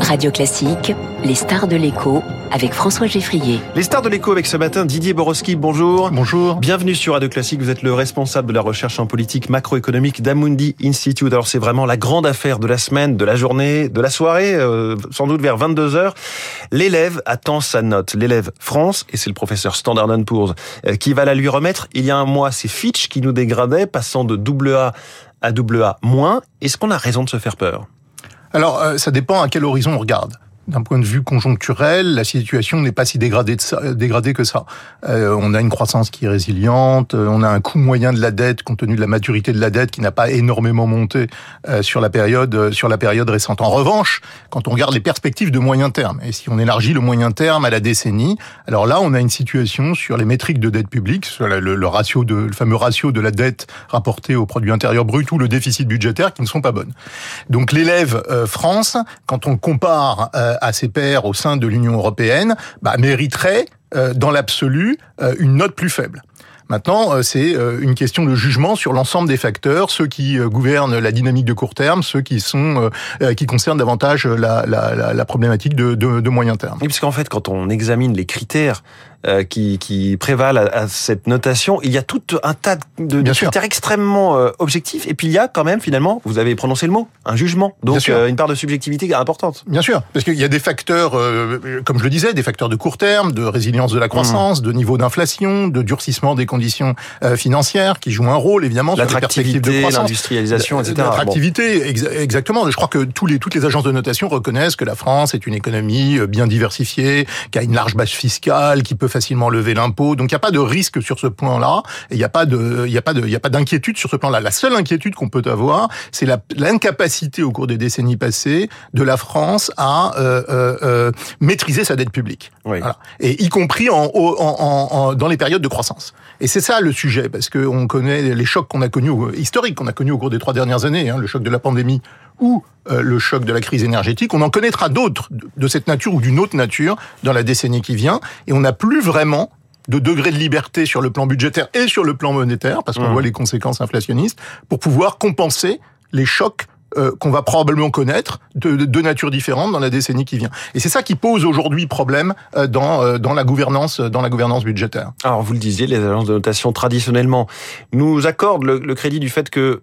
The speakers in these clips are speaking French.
Radio Classique, les stars de l'écho avec François Geffrier. Les stars de l'écho avec ce matin Didier Borowski, bonjour. Bonjour. Bienvenue sur Radio Classique, vous êtes le responsable de la recherche en politique macroéconomique d'Amundi Institute. Alors c'est vraiment la grande affaire de la semaine, de la journée, de la soirée, euh, sans doute vers 22h. L'élève attend sa note, l'élève France, et c'est le professeur Standard Poor's euh, qui va la lui remettre. Il y a un mois, c'est Fitch qui nous dégradait, passant de double A à double A moins. Est-ce qu'on a raison de se faire peur? Alors, euh, ça dépend à quel horizon on regarde d'un point de vue conjoncturel, la situation n'est pas si dégradée, dégradée que ça. Euh, on a une croissance qui est résiliente, euh, on a un coût moyen de la dette compte tenu de la maturité de la dette qui n'a pas énormément monté euh, sur la période sur la période récente. En revanche, quand on regarde les perspectives de moyen terme et si on élargit le moyen terme à la décennie, alors là on a une situation sur les métriques de dette publique, sur le, le ratio de le fameux ratio de la dette rapportée au produit intérieur brut ou le déficit budgétaire qui ne sont pas bonnes. Donc l'élève France, quand on compare à ses pairs au sein de l'Union européenne, bah, mériterait, euh, dans l'absolu, euh, une note plus faible. Maintenant, euh, c'est une question de jugement sur l'ensemble des facteurs, ceux qui gouvernent la dynamique de court terme, ceux qui sont qui concernent davantage la, problématique de, de, de, moyen terme. Oui, parce qu'en fait, quand on examine les critères euh, qui, qui prévalent à, cette notation. Il y a tout un tas de, de critères extrêmement euh, objectifs. Et puis il y a quand même finalement, vous avez prononcé le mot, un jugement. Donc euh, une part de subjectivité importante. Bien sûr, parce qu'il y a des facteurs, comme je le disais, des facteurs de court terme, de résilience de la croissance, mmh. de niveau d'inflation, de durcissement des conditions financières, qui jouent un rôle évidemment sur les perspectives de croissance, l'industrialisation, etc. L'attractivité, exactement. Je crois que tous les, toutes les agences de notation reconnaissent que la France est une économie bien diversifiée, qui a une large base fiscale, qui peut facilement lever l'impôt. Donc il n'y a pas de risque sur ce point-là il n'y a pas de il y a pas de il y a pas d'inquiétude sur ce plan-là. La seule inquiétude qu'on peut avoir, c'est l'incapacité au cours des décennies passées de la France à euh, euh, euh, maîtriser sa dette publique. Voilà. Et y compris en, en, en, dans les périodes de croissance. Et c'est ça le sujet parce que on connaît les chocs qu'on a connus historiques qu'on a connus au cours des trois dernières années, hein, le choc de la pandémie ou euh, le choc de la crise énergétique. On en connaîtra d'autres de cette nature ou d'une autre nature dans la décennie qui vient, et on n'a plus vraiment de degré de liberté sur le plan budgétaire et sur le plan monétaire, parce qu'on mmh. voit les conséquences inflationnistes, pour pouvoir compenser les chocs euh, qu'on va probablement connaître de, de, nature différente dans la décennie qui vient. Et c'est ça qui pose aujourd'hui problème euh, dans, dans la gouvernance dans la gouvernance budgétaire. Alors vous le disiez, les agences de notation traditionnellement nous accordent le crédit du fait que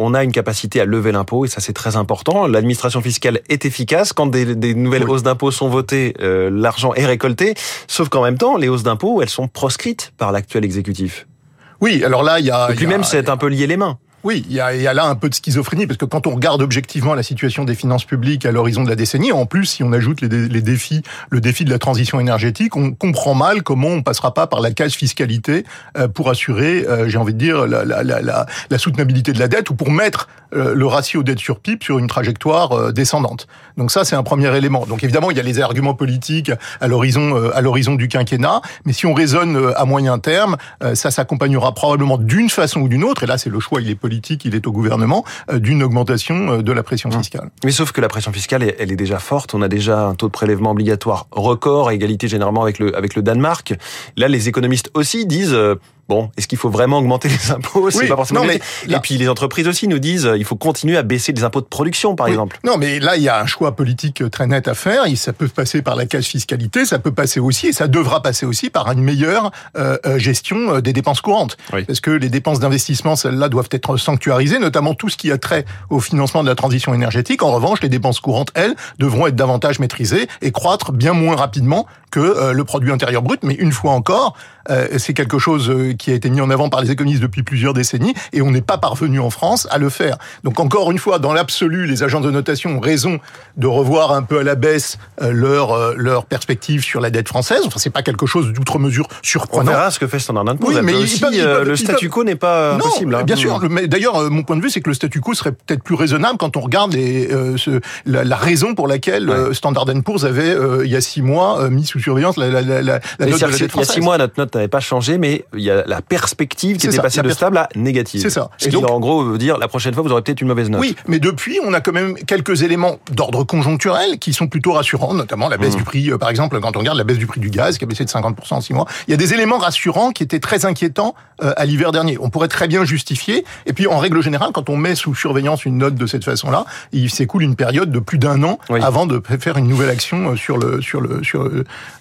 on a une capacité à lever l'impôt et ça c'est très important. L'administration fiscale est efficace quand des, nouvelles hausses d'impôts sont votées, euh, l'argent est récolté. Sauf qu'en même temps, les hausses d'impôts, elles sont proscrites par l'actuel exécutif. Oui, alors là, il y a. lui-même, c'est un peu lié les mains. Oui, il y, a, là un peu de schizophrénie, parce que quand on regarde objectivement la situation des finances publiques à l'horizon de la décennie, en plus, si on ajoute les, défis, le défi de la transition énergétique, on comprend mal comment on passera pas par la case fiscalité euh, pour assurer, euh, j'ai envie de dire, la, soutenabilité de la dette ou pour mettre euh, le ratio dette sur PIB sur une trajectoire descendante. Donc ça, c'est un premier élément. Donc évidemment, il y a les arguments politiques à l'horizon à l'horizon du quinquennat, mais si on raisonne à moyen terme, ça s'accompagnera probablement d'une façon ou d'une autre, et là, c'est le choix, il est politique politique, il est au gouvernement, euh, d'une augmentation euh, de la pression mmh. fiscale. Mais sauf que la pression fiscale, elle est déjà forte. On a déjà un taux de prélèvement obligatoire record, à égalité généralement avec le, avec le Danemark. Là, les économistes aussi disent euh, Bon, est-ce qu'il faut vraiment augmenter les impôts? C'est pas forcément. mais Et puis les entreprises aussi nous disent, il faut continuer à baisser les impôts de production, par exemple. Non, mais là il y a un choix politique très net à faire. Ça peut passer par la casse fiscalité, ça peut passer aussi, et ça devra passer aussi par une meilleure euh, euh, gestion euh, des dépenses courantes. Parce que les dépenses d'investissement, celles-là, doivent être sanctuarisées, notamment tout ce qui a trait au financement de la transition énergétique. En revanche, les dépenses courantes, elles, devront être davantage maîtrisées et croître bien moins rapidement que le produit intérieur brut. Mais une fois encore, c'est quelque chose qui a été mis en avant par les économistes depuis plusieurs décennies, et on n'est pas parvenu en France à le faire. Donc encore une fois, dans l'absolu, les agents de notation ont raison de revoir un peu à la baisse euh, leur euh, leur perspective sur la dette française. Enfin, c'est pas quelque chose d'outre mesure surprenant. On verra ce que fait Standard Poor's. Oui, mais aussi, euh, le statu quo n'est pas non, possible. Hein. Bien sûr. D'ailleurs, mon point de vue, c'est que le statu quo serait peut-être plus raisonnable quand on regarde les, la, raison pour laquelle Standard Poor's avait il y a six mois mis sous sous surveillance la, la, la, la note de la dette française. Il y a six mois, notre note n'avait pas changé, mais il y a la perspective qui était ça, passée de stable à négative. C'est ça. Ce qui, en gros, veut dire la prochaine fois, vous aurez peut-être une mauvaise note. Oui, mais depuis, on a quand même quelques éléments d'ordre conjoncturel qui sont plutôt rassurants, notamment la baisse mmh. du prix, euh, par exemple, quand on regarde la baisse du prix du gaz qui a baissé de 50% en six mois. Il y a des éléments rassurants qui étaient très inquiétants euh, à l'hiver dernier. On pourrait très bien justifier. Et puis, en règle générale, quand on met sous surveillance une note de cette façon-là, il s'écoule une période de plus d'un an oui. avant de faire une nouvelle action euh, sur le sur le sur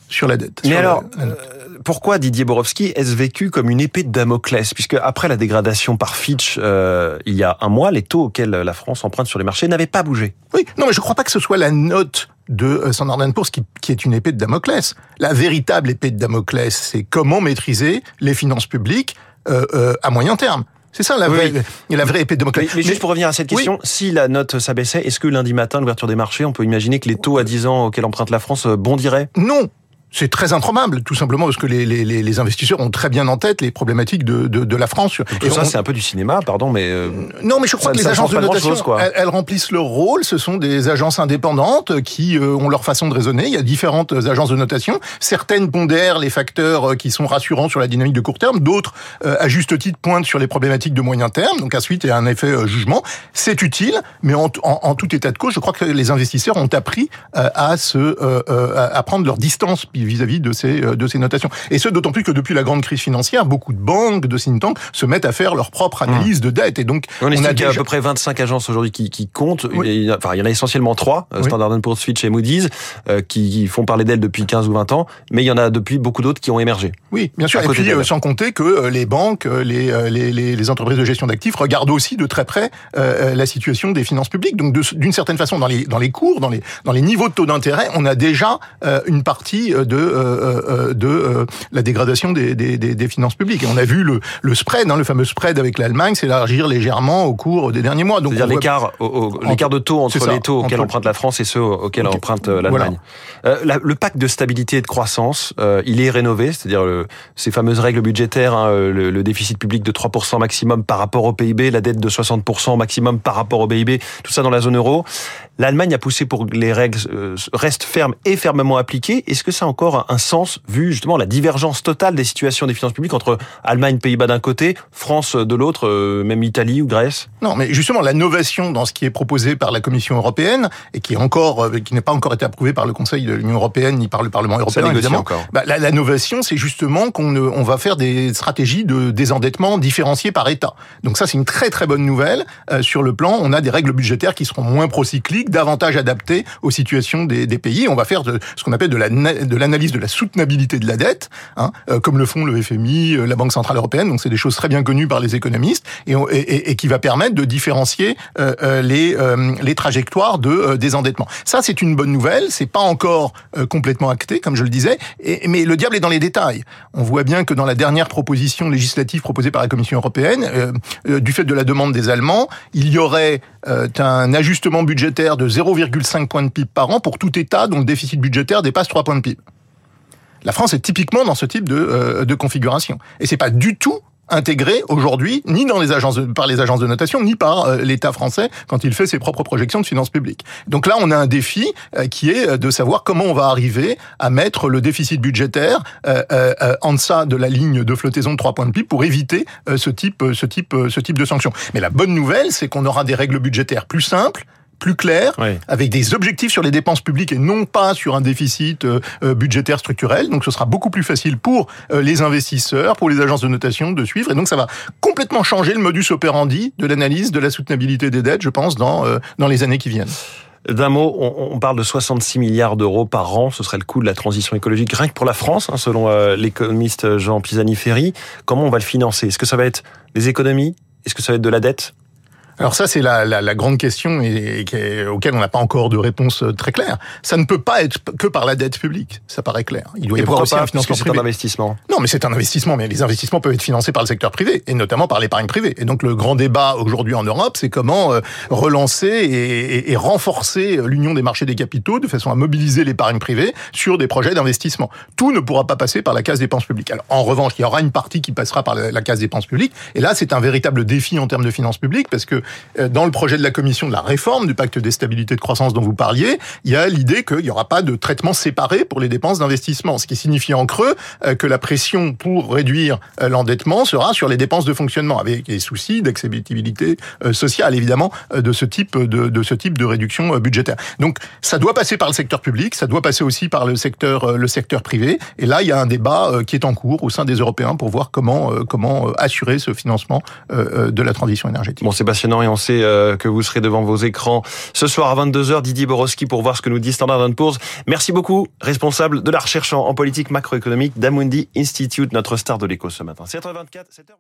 sur la dette. Mais alors, la, la euh, pourquoi Didier Borowski est-ce vécu comme une épée de Damoclès Puisque après la dégradation par Fitch euh, il y a un mois, les taux auxquels la France emprunte sur les marchés n'avaient pas bougé. Oui, non, mais je ne crois pas que ce soit la note de Standard Poor's qui, qui est une épée de Damoclès. La véritable épée de Damoclès, c'est comment maîtriser les finances publiques euh, euh, à moyen terme. C'est ça la vraie, oui. la vraie épée de Damoclès. Mais, mais, juste pour revenir à cette question, oui. si la note s'abaissait, est-ce que lundi matin, l'ouverture des marchés, on peut imaginer que les taux à 10 ans auxquels emprunte la France bondiraient? Non, c'est très improbable, tout simplement parce que les, les, les, investisseurs ont très bien en tête les problématiques de, de, de la France. Et ça, on... c'est un peu du cinéma, pardon, mais... Euh, non, mais je crois ça, que les agences de notation, chose, elles, elles, remplissent leur rôle. Ce sont des agences indépendantes qui euh, ont leur façon de raisonner. Il y a différentes agences de notation. Certaines pondèrent les facteurs euh, qui sont rassurants sur la dynamique de court terme. D'autres, euh, à juste titre, pointent sur les problématiques de moyen terme. Donc ensuite, il y a un effet euh, jugement. C'est utile, mais en, en, en, tout état de cause, je crois que les investisseurs ont appris à, se, à prendre leur distance vis-à-vis -vis de ces de ces notations. Et ce, d'autant plus que depuis la grande crise financière, beaucoup de banques, de think tanks se mettent à faire leur propre analyse mmh. de dette. Et donc, on, on a, déjà... à peu près 25 agences aujourd'hui qui, qui, comptent. Oui. Il, y a, enfin, il y en a essentiellement trois, oui. Standard Poor's, Fitch et Moody's, euh, qui font parler d'elles depuis 15 ou 20 ans. Mais il y en a depuis beaucoup d'autres qui ont émergé. Oui, bien sûr. Et puis, euh, sans compter que euh, les banques, les, les, les, les entreprises de gestion d'actifs regardent aussi de très près euh, la situation des finances publiques. Donc, d'une certaine façon, dans les, dans les cours, dans les, dans les niveaux de taux d'intérêt, on a déjà euh, une partie de de euh, la dégradation des, des, des, des, finances publiques. Et on a vu le, le spread, hein, le fameux spread avec l'Allemagne, s'élargir légèrement au cours des derniers mois. C'est-à-dire l'écart, l'écart de taux entre les taux auxquels emprunte la France et ceux auxquels okay. emprunte euh, l'Allemagne. Voilà. Euh, la, le pacte de stabilité et de croissance, euh, il est rénové, c'est-à-dire ces fameuses règles budgétaires, hein, le, le, déficit public de 3% maximum par rapport au PIB, la dette de 60% maximum par rapport au PIB, tout ça dans la zone euro. L'Allemagne a poussé pour que les règles restent fermes et fermement appliquées. Est-ce que ça encore un sens vu justement la divergence totale des situations des finances publiques entre Allemagne, Pays-Bas d'un côté, France de l'autre, euh, même Italie ou Grèce? Non, mais justement la novation dans ce qui est proposé par la Commission européenne et qui est encore, euh, qui n'est pas encore été approuvé par le Conseil de l'Union européenne ni par le Parlement européen ça évidemment. Encore. Bah, la, la, novation, c'est justement qu'on on va faire des stratégies de désendettement différenciées par État. Donc ça, c'est une très très bonne nouvelle euh, sur le plan. On a des règles budgétaires qui seront moins procycliques, davantage adaptées aux situations des, des pays. On va faire de, ce qu'on appelle de l'analyse de, de la soutenabilité de la dette, hein, euh, comme le font le FMI, euh, la Banque centrale européenne. Donc c'est des choses très bien connues par les économistes et, qui va permettre de différencier euh, les, les trajectoires de désendettement. Ça c'est une bonne nouvelle. C'est pas encore complètement acté, comme je le disais, mais le diable est dans les détails. On voit bien que dans la dernière proposition législative proposée par la Commission européenne, du fait de la demande des Allemands, il y aurait un ajustement budgétaire de 0,5 points de PIB par an pour tout État dont le déficit budgétaire dépasse 3 points de PIB. La France est typiquement dans ce type de, euh, de configuration. Et c'est pas du tout intégré aujourd'hui ni dans les agences par les agences de notation ni par euh, l'État français quand il fait ses propres projections de finances publiques. Donc là, on a un défi euh, qui est de savoir comment on va arriver à mettre le déficit budgétaire euh, en deçà de la ligne de flottaison de 3 points de PIB pour éviter ce type ce type ce type de sanctions. Mais la bonne nouvelle, c'est qu'on aura des règles budgétaires plus simples plus clair, oui. avec des objectifs sur les dépenses publiques et non pas sur un déficit euh, budgétaire structurel. Donc ce sera beaucoup plus facile pour euh, les investisseurs, pour les agences de notation de suivre. Et donc ça va complètement changer le modus operandi de l'analyse de la soutenabilité des dettes, je pense, dans, euh, dans les années qui viennent. D'un mot, on, parle de 66 milliards d'euros par an. Ce serait le coût de la transition écologique, rien que pour la France, hein, selon euh, l'économiste Jean Pisani-Ferry. Comment on va le financer? Est-ce que ça va être des économies? Est-ce que ça va être de la dette? Alors ça, c'est la, la, la, grande question et, et, auquel on n'a pas encore de réponse euh, très claire. Ça ne peut pas être que par la dette publique, ça paraît clair. Il doit y avoir aussi pas, un financement privé. C'est un investissement. Non, mais c'est un investissement, mais les investissements peuvent être financés par le secteur privé, et notamment par l'épargne privée. Et donc le grand débat aujourd'hui en Europe, c'est comment euh, relancer et, et renforcer l'union des marchés des capitaux de façon à mobiliser l'épargne privée sur des projets d'investissement. Tout ne pourra pas passer par la case dépenses publiques. Alors en revanche, il y aura une partie qui passera par la, la case dépenses publiques, et là c'est un véritable défi en termes de finances publiques, parce que dans le projet de la Commission de la réforme du pacte des stabilités de croissance dont vous parliez, il y a l'idée qu'il n'y aura pas de traitement séparé pour les dépenses d'investissement, ce qui signifie en creux que la pression pour réduire l'endettement sera sur les dépenses de fonctionnement, avec les soucis d'acceptabilité sociale évidemment de ce type de, réduction budgétaire. Donc ça doit passer par le secteur public, ça doit passer aussi par le secteur le secteur privé, et là il y a un débat qui est en cours au sein des Européens pour voir comment comment assurer ce financement de la transition énergétique. Bon, Sébastien et on sait que vous serez devant vos écrans ce soir à 22h, Didier Borowski, pour voir ce que nous dit Standard Poor's. Merci beaucoup, responsable de la recherche en politique macroéconomique d'Amundi Institute, notre star de l'écho ce matin. 7h24, 7h24.